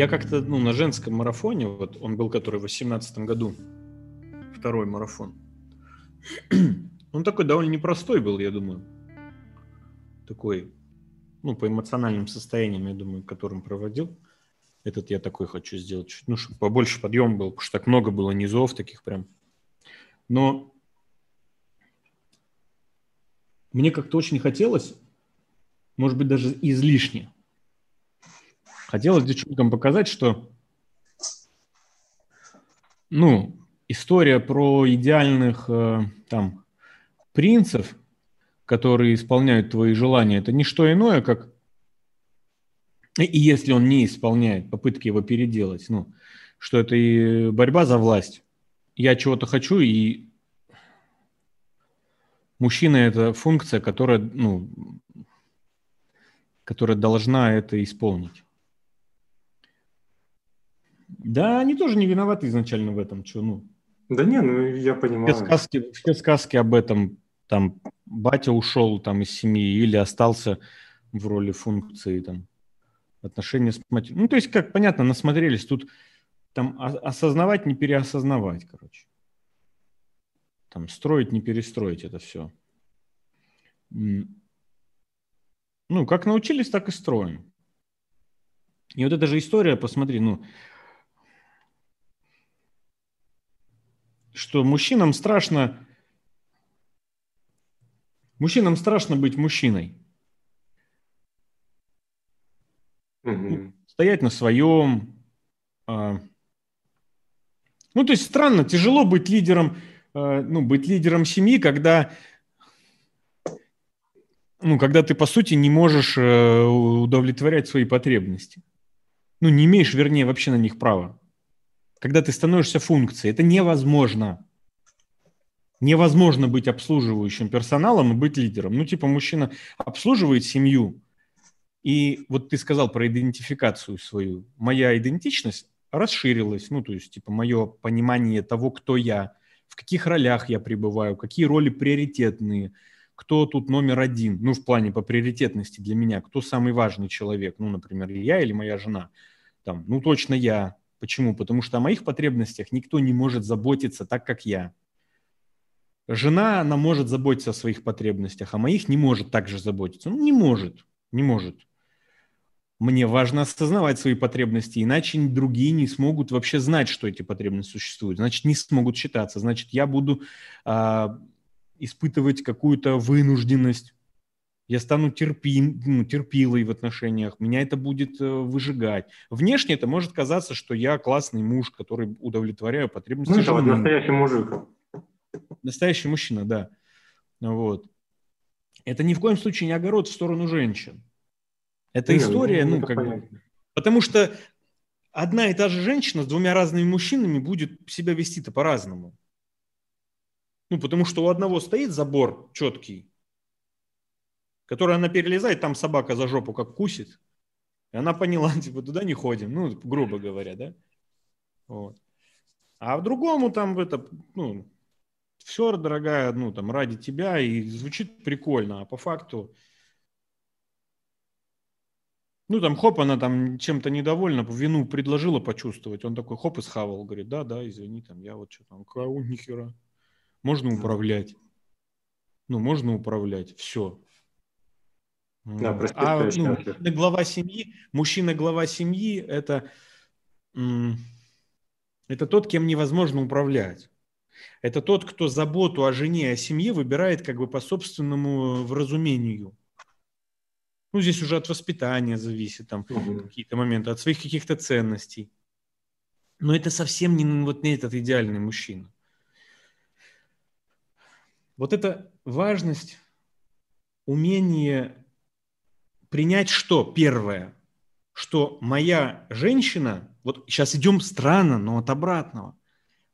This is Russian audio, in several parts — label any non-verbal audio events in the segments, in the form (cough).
Я как-то, ну, на женском марафоне, вот он был, который в 2018 году, второй марафон. (clears throat) Он такой довольно непростой был, я думаю. Такой, ну, по эмоциональным состояниям, я думаю, которым проводил. Этот я такой хочу сделать, чуть, ну, чтобы побольше подъем был, потому что так много было низов таких прям. Но мне как-то очень хотелось, может быть, даже излишне, хотелось девчонкам показать, что, ну, история про идеальных э, там принцев, которые исполняют твои желания, это не что иное, как и если он не исполняет попытки его переделать, ну, что это и борьба за власть. Я чего-то хочу, и мужчина – это функция, которая, ну, которая должна это исполнить. Да, они тоже не виноваты изначально в этом, что, ну. Да не, ну я понимаю. Все сказки, все сказки об этом, там, батя ушел там из семьи или остался в роли функции, там, отношения с матерью. Ну, то есть, как понятно, насмотрелись, тут там осознавать, не переосознавать, короче. Там строить, не перестроить это все. Ну, как научились, так и строим. И вот эта же история, посмотри, ну, что мужчинам страшно, мужчинам страшно быть мужчиной. Угу. Стоять на своем. А, ну, то есть странно, тяжело быть лидером, а, ну, быть лидером семьи, когда ну, когда ты, по сути, не можешь э, удовлетворять свои потребности. Ну, не имеешь, вернее, вообще на них права. Когда ты становишься функцией, это невозможно. Невозможно быть обслуживающим персоналом и быть лидером. Ну, типа, мужчина обслуживает семью, и вот ты сказал про идентификацию свою. Моя идентичность расширилась, ну, то есть, типа, мое понимание того, кто я, в каких ролях я пребываю, какие роли приоритетные – кто тут номер один, ну, в плане по приоритетности для меня, кто самый важный человек, ну, например, я или моя жена, там, ну, точно я. Почему? Потому что о моих потребностях никто не может заботиться так, как я. Жена, она может заботиться о своих потребностях, а моих не может так же заботиться. Ну, не может, не может. Мне важно осознавать свои потребности, иначе другие не смогут вообще знать, что эти потребности существуют. Значит, не смогут считаться. Значит, я буду а, испытывать какую-то вынужденность, я стану терпи, ну, терпилой в отношениях, меня это будет э, выжигать. Внешне это может казаться, что я классный муж, который удовлетворяю потребности. Ну, это вот настоящий мужик. Настоящий мужчина, да. Вот. Это ни в коем случае не огород в сторону женщин. Это Нет, история, ну, ну как бы... Потому что одна и та же женщина с двумя разными мужчинами будет себя вести-то по-разному. Ну, потому что у одного стоит забор четкий, который она перелезает, там собака за жопу как кусит. И она поняла, (laughs) типа, туда не ходим, ну, грубо говоря, да? Вот. А в другому там это, ну, все, дорогая, ну, там, ради тебя, и звучит прикольно, а по факту, ну, там, хоп, она там чем-то недовольна, вину предложила почувствовать, он такой, хоп, и схавал, говорит, да, да, извини, там, я вот что там, кау, нихера можно управлять. Ну, можно управлять, все. Да, а ну, мужчина глава семьи, мужчина глава семьи это, это тот, кем невозможно управлять. Это тот, кто заботу о жене, о семье выбирает как бы по собственному вразумению. Ну, здесь уже от воспитания зависит, там угу. какие-то моменты, от своих каких-то ценностей. Но это совсем не, вот не этот идеальный мужчина. Вот эта важность, умение принять что? Первое, что моя женщина, вот сейчас идем странно, но от обратного.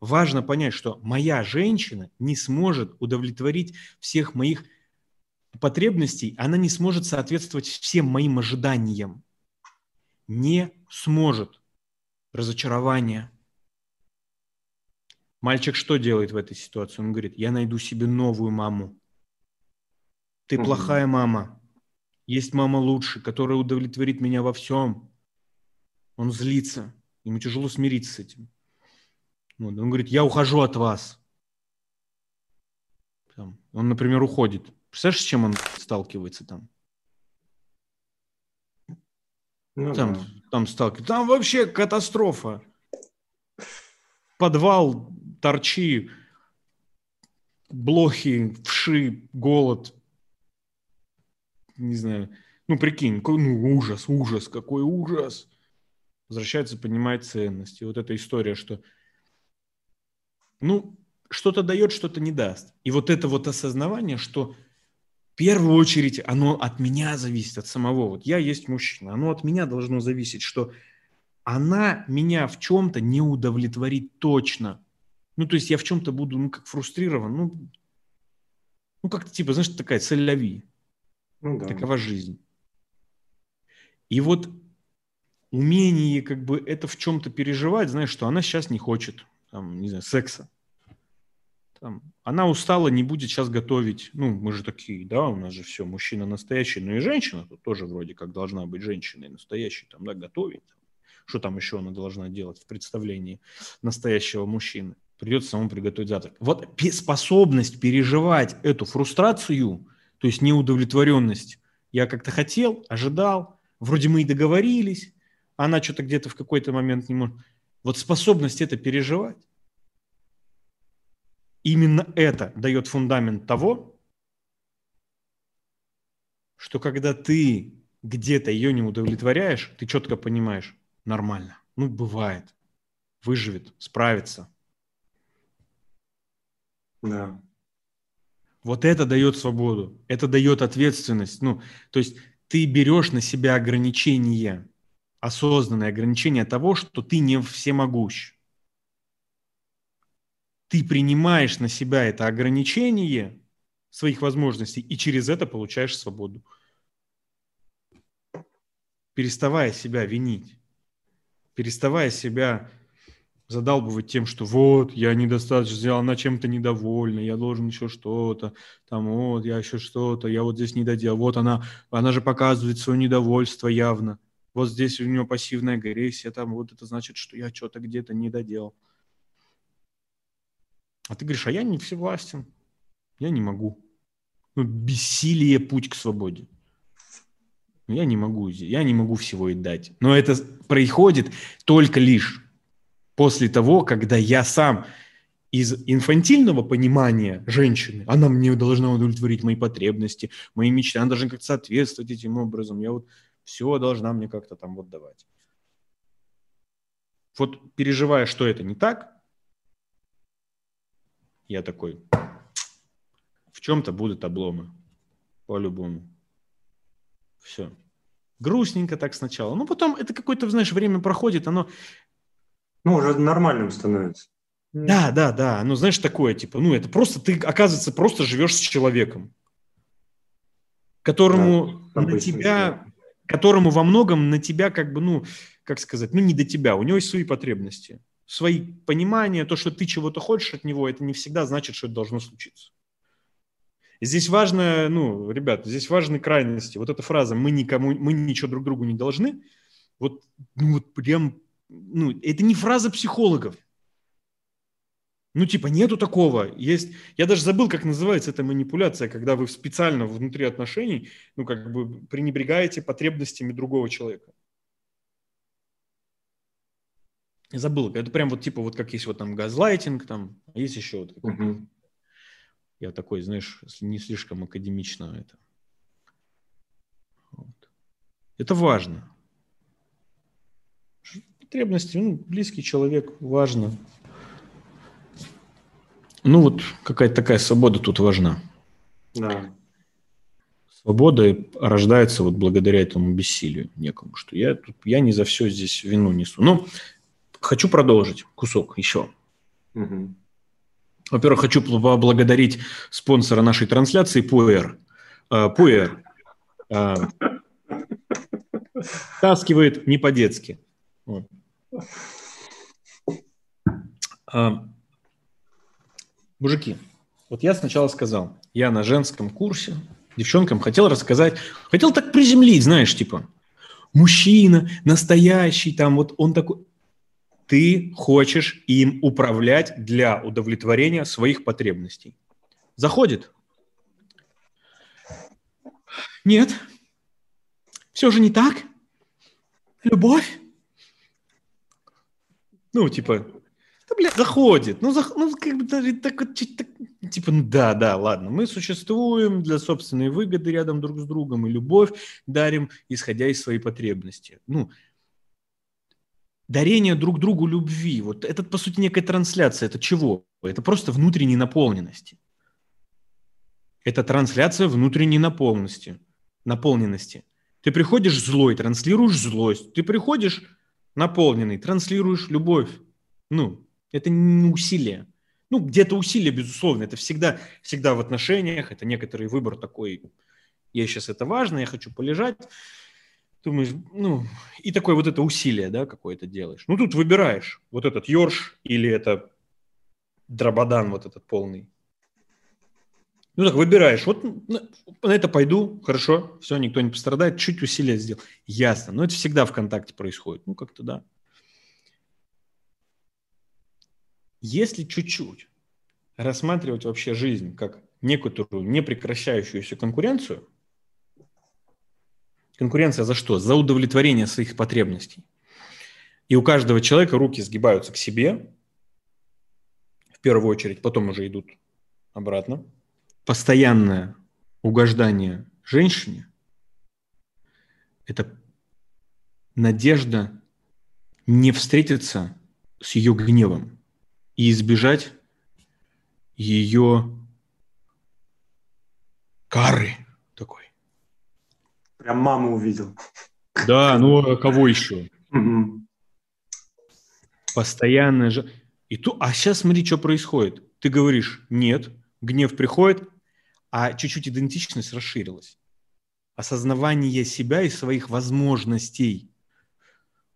Важно понять, что моя женщина не сможет удовлетворить всех моих потребностей, она не сможет соответствовать всем моим ожиданиям. Не сможет. Разочарование – Мальчик что делает в этой ситуации? Он говорит, я найду себе новую маму. Ты плохая мама. Есть мама лучше, которая удовлетворит меня во всем. Он злится. Ему тяжело смириться с этим. Вот. Он говорит, я ухожу от вас. Там. Он, например, уходит. Представляешь, с чем он сталкивается там? Ну, там, да. там сталкивается. Там вообще катастрофа. Подвал, торчи, блохи, вши, голод. Не знаю. Ну, прикинь, ну, ужас, ужас, какой ужас. Возвращается, понимает ценности. Вот эта история, что, ну, что-то дает, что-то не даст. И вот это вот осознавание, что в первую очередь оно от меня зависит, от самого. Вот я есть мужчина, оно от меня должно зависеть, что она меня в чем-то не удовлетворит точно. Ну, то есть я в чем-то буду, ну, как фрустрирован, ну, ну как-то типа, знаешь, такая цель Ну, да. Такова жизнь. И вот умение как бы это в чем-то переживать, знаешь, что она сейчас не хочет, там, не знаю, секса. Там, она устала, не будет сейчас готовить. Ну, мы же такие, да, у нас же все, мужчина настоящий, но и женщина тут тоже вроде как должна быть женщиной настоящей, там, да, готовить. Что там еще она должна делать в представлении настоящего мужчины? Придется самому приготовить завтрак. Вот способность переживать эту фрустрацию, то есть неудовлетворенность. Я как-то хотел, ожидал, вроде мы и договорились, она что-то где-то в какой-то момент не может. Вот способность это переживать, именно это дает фундамент того, что когда ты где-то ее не удовлетворяешь, ты четко понимаешь, нормально, ну бывает, выживет, справится. Да. Вот это дает свободу, это дает ответственность. Ну, то есть ты берешь на себя ограничения, осознанное ограничение того, что ты не всемогущ. Ты принимаешь на себя это ограничение своих возможностей и через это получаешь свободу. Переставая себя винить, переставая себя задалбывать тем, что вот, я недостаточно сделал, она чем-то недовольна, я должен еще что-то, там вот, я еще что-то, я вот здесь не доделал, вот она, она же показывает свое недовольство явно, вот здесь у нее пассивная агрессия, там вот это значит, что я что-то где-то не доделал. А ты говоришь, а я не всевластен, я не могу. Ну, бессилие путь к свободе. Я не могу, я не могу всего и дать. Но это происходит только лишь после того, когда я сам из инфантильного понимания женщины, она мне должна удовлетворить мои потребности, мои мечты, она должна как-то соответствовать этим образом. Я вот все должна мне как-то там вот давать. Вот переживая, что это не так, я такой, в чем-то будут обломы, по-любому. Все. Грустненько так сначала. Ну, потом это какое-то, знаешь, время проходит, оно ну, уже нормальным становится. Да, да, да. Ну, знаешь, такое, типа, ну, это просто ты, оказывается, просто живешь с человеком, которому да, на тебя, да. которому во многом на тебя, как бы, ну, как сказать, ну, не до тебя. У него есть свои потребности, свои понимания. То, что ты чего-то хочешь от него, это не всегда значит, что это должно случиться. Здесь важно, ну, ребят, здесь важны крайности. Вот эта фраза «мы никому, мы ничего друг другу не должны», вот, ну, вот прям ну, это не фраза психологов. Ну, типа, нету такого. Есть, я даже забыл, как называется эта манипуляция, когда вы специально внутри отношений, ну, как бы пренебрегаете потребностями другого человека. Я забыл. Это прям вот типа, вот как есть вот там газлайтинг, там, а есть еще вот. Угу. Я такой, знаешь, не слишком академично это. Вот. Это важно потребности, ну, близкий человек, важно. Ну, вот какая-то такая свобода тут важна. Да. Свобода рождается вот благодаря этому бессилию некому, что я, тут, я не за все здесь вину несу. Ну, хочу продолжить кусок еще. Угу. Во-первых, хочу поблагодарить спонсора нашей трансляции, Пуэр. А, Пуэр а, (laughs) таскивает не по-детски. Вот. А, мужики, вот я сначала сказал, я на женском курсе девчонкам хотел рассказать, хотел так приземлить, знаешь, типа, мужчина настоящий, там вот он такой. Ты хочешь им управлять для удовлетворения своих потребностей. Заходит? Нет. Все же не так. Любовь. Ну, типа, да, блядь, заходит. Ну, зах... ну как бы даже так, так, типа, ну, да, да, ладно, мы существуем для собственной выгоды рядом друг с другом, и любовь дарим, исходя из своей потребности. Ну, дарение друг другу любви, вот это, по сути, некая трансляция. Это чего? Это просто внутренней наполненности. Это трансляция внутренней наполненности. наполненности. Ты приходишь злой, транслируешь злость. Ты приходишь наполненный, транслируешь любовь. Ну, это не усилие. Ну, где-то усилие, безусловно, это всегда, всегда в отношениях, это некоторый выбор такой, я сейчас это важно, я хочу полежать, думаешь, ну, и такое вот это усилие, да, какое-то делаешь. Ну, тут выбираешь, вот этот Йорш или это Драбадан вот этот полный. Ну, так выбираешь, вот на это пойду, хорошо, все, никто не пострадает, чуть усилия сделал. Ясно, но это всегда в контакте происходит, ну, как-то да. Если чуть-чуть рассматривать вообще жизнь как некоторую непрекращающуюся конкуренцию, конкуренция за что? За удовлетворение своих потребностей. И у каждого человека руки сгибаются к себе, в первую очередь, потом уже идут обратно. Постоянное угождание женщине – это надежда не встретиться с ее гневом и избежать ее кары такой. Прям маму увидел. Да, ну а кого еще? Постоянно же. И ту... А сейчас смотри, что происходит. Ты говоришь нет, гнев приходит, а чуть-чуть идентичность расширилась. Осознавание себя и своих возможностей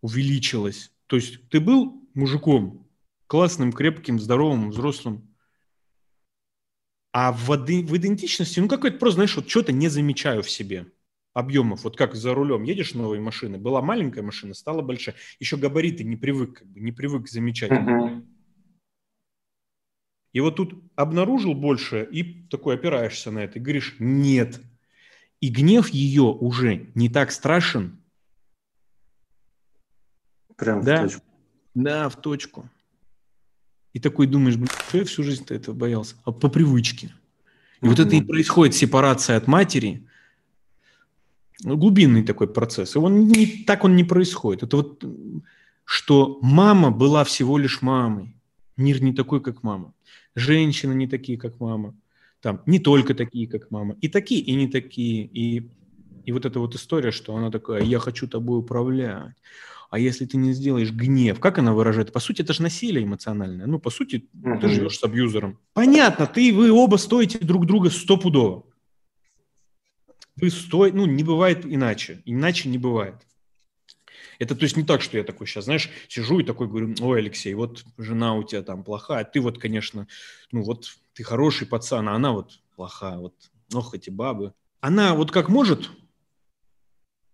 увеличилось. То есть ты был мужиком, классным, крепким, здоровым, взрослым. А в, в идентичности, ну какой-то просто, знаешь, вот что-то не замечаю в себе объемов. Вот как за рулем едешь новой машины, была маленькая машина, стала большая. Еще габариты не привык, как бы, не привык замечать. Uh-huh. И вот тут обнаружил больше и такой опираешься на это и говоришь «нет». И гнев ее уже не так страшен. Прям да? в точку. Да, в точку. И такой думаешь, блин, я всю жизнь-то этого боялся? А по привычке. И mm-hmm. вот это и происходит сепарация от матери, ну, глубинный такой процесс. И он не, так он не происходит. Это вот, что мама была всего лишь мамой. Мир не такой, как мама. Женщины не такие, как мама. Там не только такие, как мама. И такие, и не такие. И, и вот эта вот история, что она такая, я хочу тобой управлять а если ты не сделаешь гнев, как она выражает? По сути, это же насилие эмоциональное. Ну, по сути, uh-huh. ты живешь с абьюзером. Понятно, ты, вы оба стоите друг друга стопудово. Вы стоите, ну, не бывает иначе. Иначе не бывает. Это то есть не так, что я такой сейчас, знаешь, сижу и такой говорю, ой, Алексей, вот жена у тебя там плохая, ты вот, конечно, ну вот ты хороший пацан, а она вот плохая, вот, ох, эти бабы. Она вот как может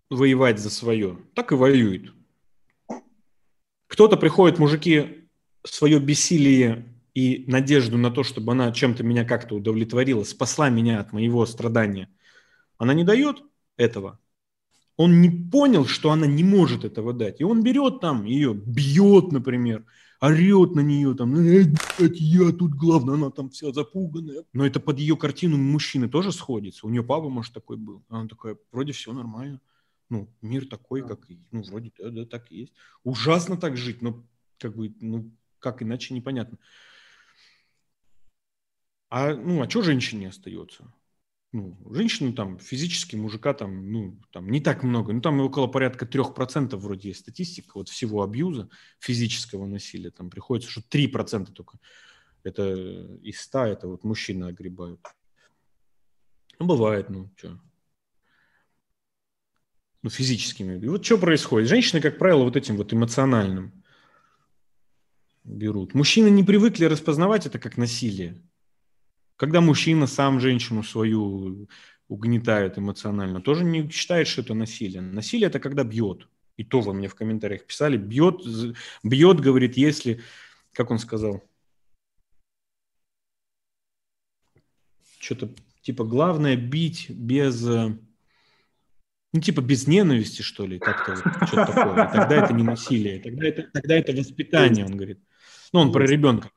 воевать за свое, так и воюет. Кто-то приходит, мужики, свое бессилие и надежду на то, чтобы она чем-то меня как-то удовлетворила, спасла меня от моего страдания. Она не дает этого. Он не понял, что она не может этого дать. И он берет там ее, бьет, например, орет на нее, там, э, я тут главное, она там вся запуганная. Но это под ее картину мужчины тоже сходится. У нее папа, может, такой был. Она такая, вроде все нормально ну, мир такой, как, ну, вроде, да, да, так и есть. Ужасно так жить, но как бы, ну, как иначе непонятно. А, ну, а что женщине остается? Ну, женщину там, физически мужика там, ну, там не так много. Ну, там около порядка трех процентов вроде есть статистика вот всего абьюза, физического насилия. Там приходится, что три процента только. Это из ста, это вот мужчины огребают. Ну, бывает, ну, что ну, физическими. И вот что происходит? Женщины, как правило, вот этим вот эмоциональным берут. Мужчины не привыкли распознавать это как насилие. Когда мужчина сам женщину свою угнетают эмоционально, тоже не считает, что это насилие. Насилие – это когда бьет. И то вы мне в комментариях писали, бьет, бьет, говорит, если, как он сказал, что-то типа главное бить без, э, ну типа без ненависти, что ли, как-то вот, что-то такое. И тогда это не насилие, тогда это, тогда это воспитание, он говорит. Ну, он про ребенка.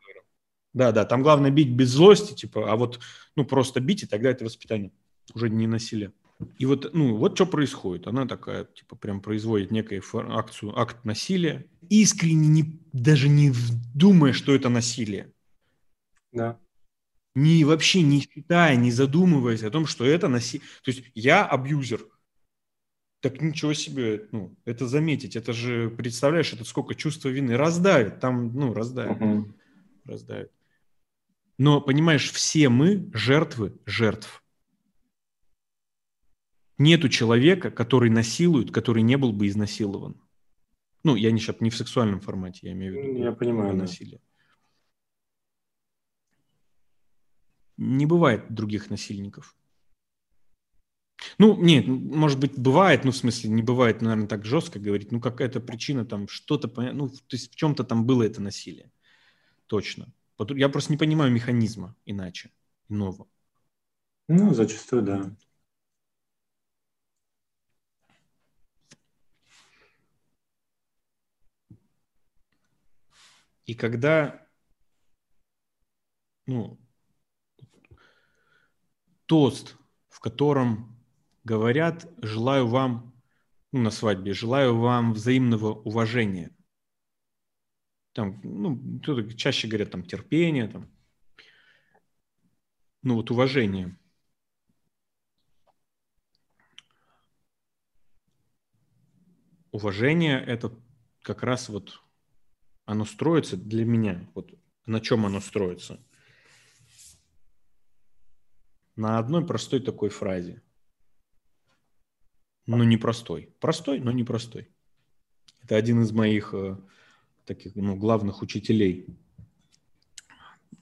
Да, да, там главное бить без злости, типа, а вот, ну, просто бить, и тогда это воспитание, уже не насилие. И вот, ну, вот что происходит. Она такая, типа, прям производит некую акцию, акт насилия, искренне не, даже не думая, что это насилие. Да. Не вообще не считая, не задумываясь о том, что это насилие. То есть я абьюзер. Так ничего себе, ну, это заметить. Это же, представляешь, это сколько чувства вины раздавит. Там, ну, раздавит. Угу. Раздавит. Но, понимаешь, все мы жертвы жертв. Нету человека, который насилует, который не был бы изнасилован. Ну, я не, не в сексуальном формате, я имею в виду. Я понимаю. Насилие. Не бывает других насильников. Ну, нет, может быть, бывает, ну, в смысле, не бывает, наверное, так жестко говорить, ну, какая-то причина там, что-то, ну, то есть в чем-то там было это насилие. Точно. Я просто не понимаю механизма иначе, иного. Ну, зачастую, да. И когда, ну, тост, в котором говорят, желаю вам, ну, на свадьбе, желаю вам взаимного уважения. Там, ну, чаще говорят, там, терпение, там, ну, вот уважение. Уважение – это как раз вот оно строится для меня, вот на чем оно строится? На одной простой такой фразе. Ну, не простой. Но не простой. Это один из моих э, таких ну, главных учителей.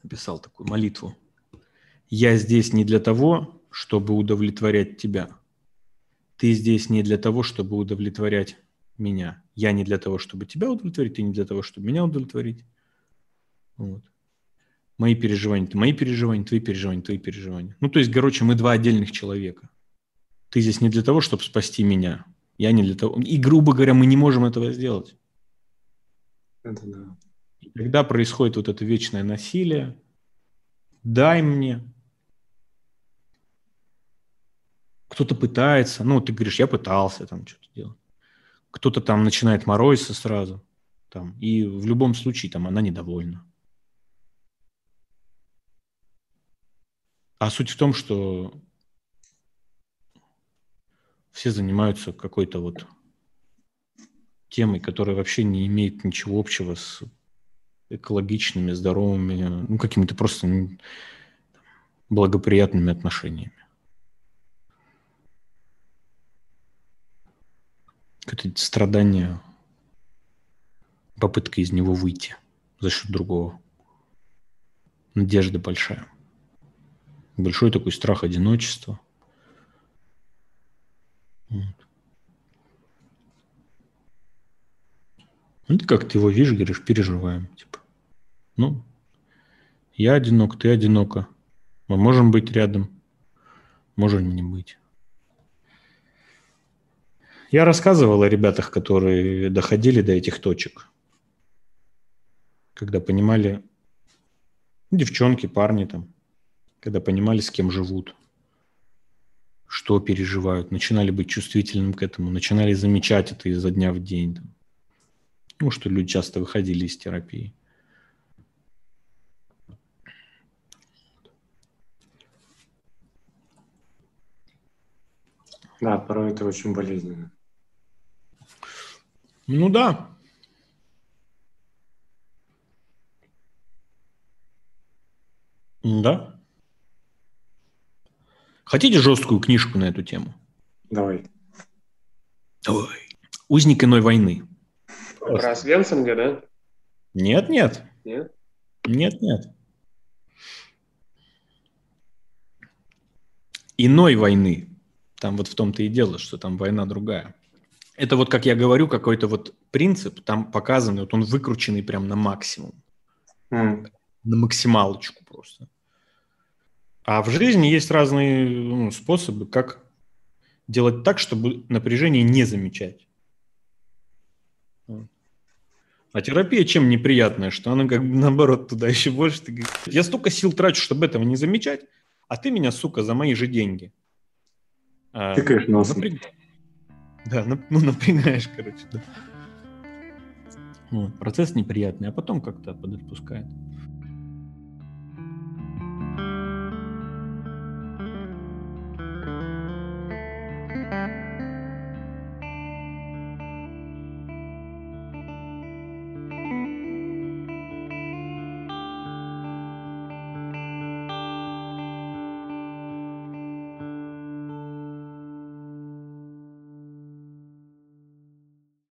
Написал такую молитву. Я здесь не для того, чтобы удовлетворять тебя. Ты здесь не для того, чтобы удовлетворять меня. Я не для того, чтобы тебя удовлетворить, ты не для того, чтобы меня удовлетворить. Вот. Мои переживания, мои переживания, твои переживания, твои переживания. Ну, то есть, короче, мы два отдельных человека. Ты здесь не для того, чтобы спасти меня. Я не для того. И, грубо говоря, мы не можем этого сделать. Это да. И когда происходит вот это вечное насилие, дай мне. Кто-то пытается, ну, ты говоришь, я пытался там что-то делать кто-то там начинает морозиться сразу, там, и в любом случае там она недовольна. А суть в том, что все занимаются какой-то вот темой, которая вообще не имеет ничего общего с экологичными, здоровыми, ну, какими-то просто благоприятными отношениями. какое-то страдание, попытка из него выйти за счет другого. Надежда большая. Большой такой страх одиночества. Вот. Ну, ты как ты его видишь, говоришь, переживаем. Типа, ну, я одинок, ты одинока. Мы можем быть рядом, можем не быть. Я рассказывал о ребятах, которые доходили до этих точек, когда понимали, девчонки, парни там, когда понимали, с кем живут, что переживают, начинали быть чувствительным к этому, начинали замечать это изо дня в день. Там. Ну, что люди часто выходили из терапии. Да, порой это очень болезненно. Ну да. Да. Хотите жесткую книжку на эту тему? Давай. Ой. Узник иной войны. Про Свенсинга, да? Нет, нет. Нет? Нет, нет. иной войны. Там вот в том-то и дело, что там война другая. Это вот, как я говорю, какой-то вот принцип там показанный, вот он выкрученный прям на максимум. Mm. На максималочку просто. А в жизни есть разные ну, способы, как делать так, чтобы напряжение не замечать. А терапия чем неприятная, что она как бы наоборот туда еще больше. Ты я столько сил трачу, чтобы этого не замечать, а ты меня, сука, за мои же деньги. А, Тыкаешь носом. Напряг... Да, ну напрягаешь, короче, да. Вот, процесс неприятный, а потом как-то подотпускает.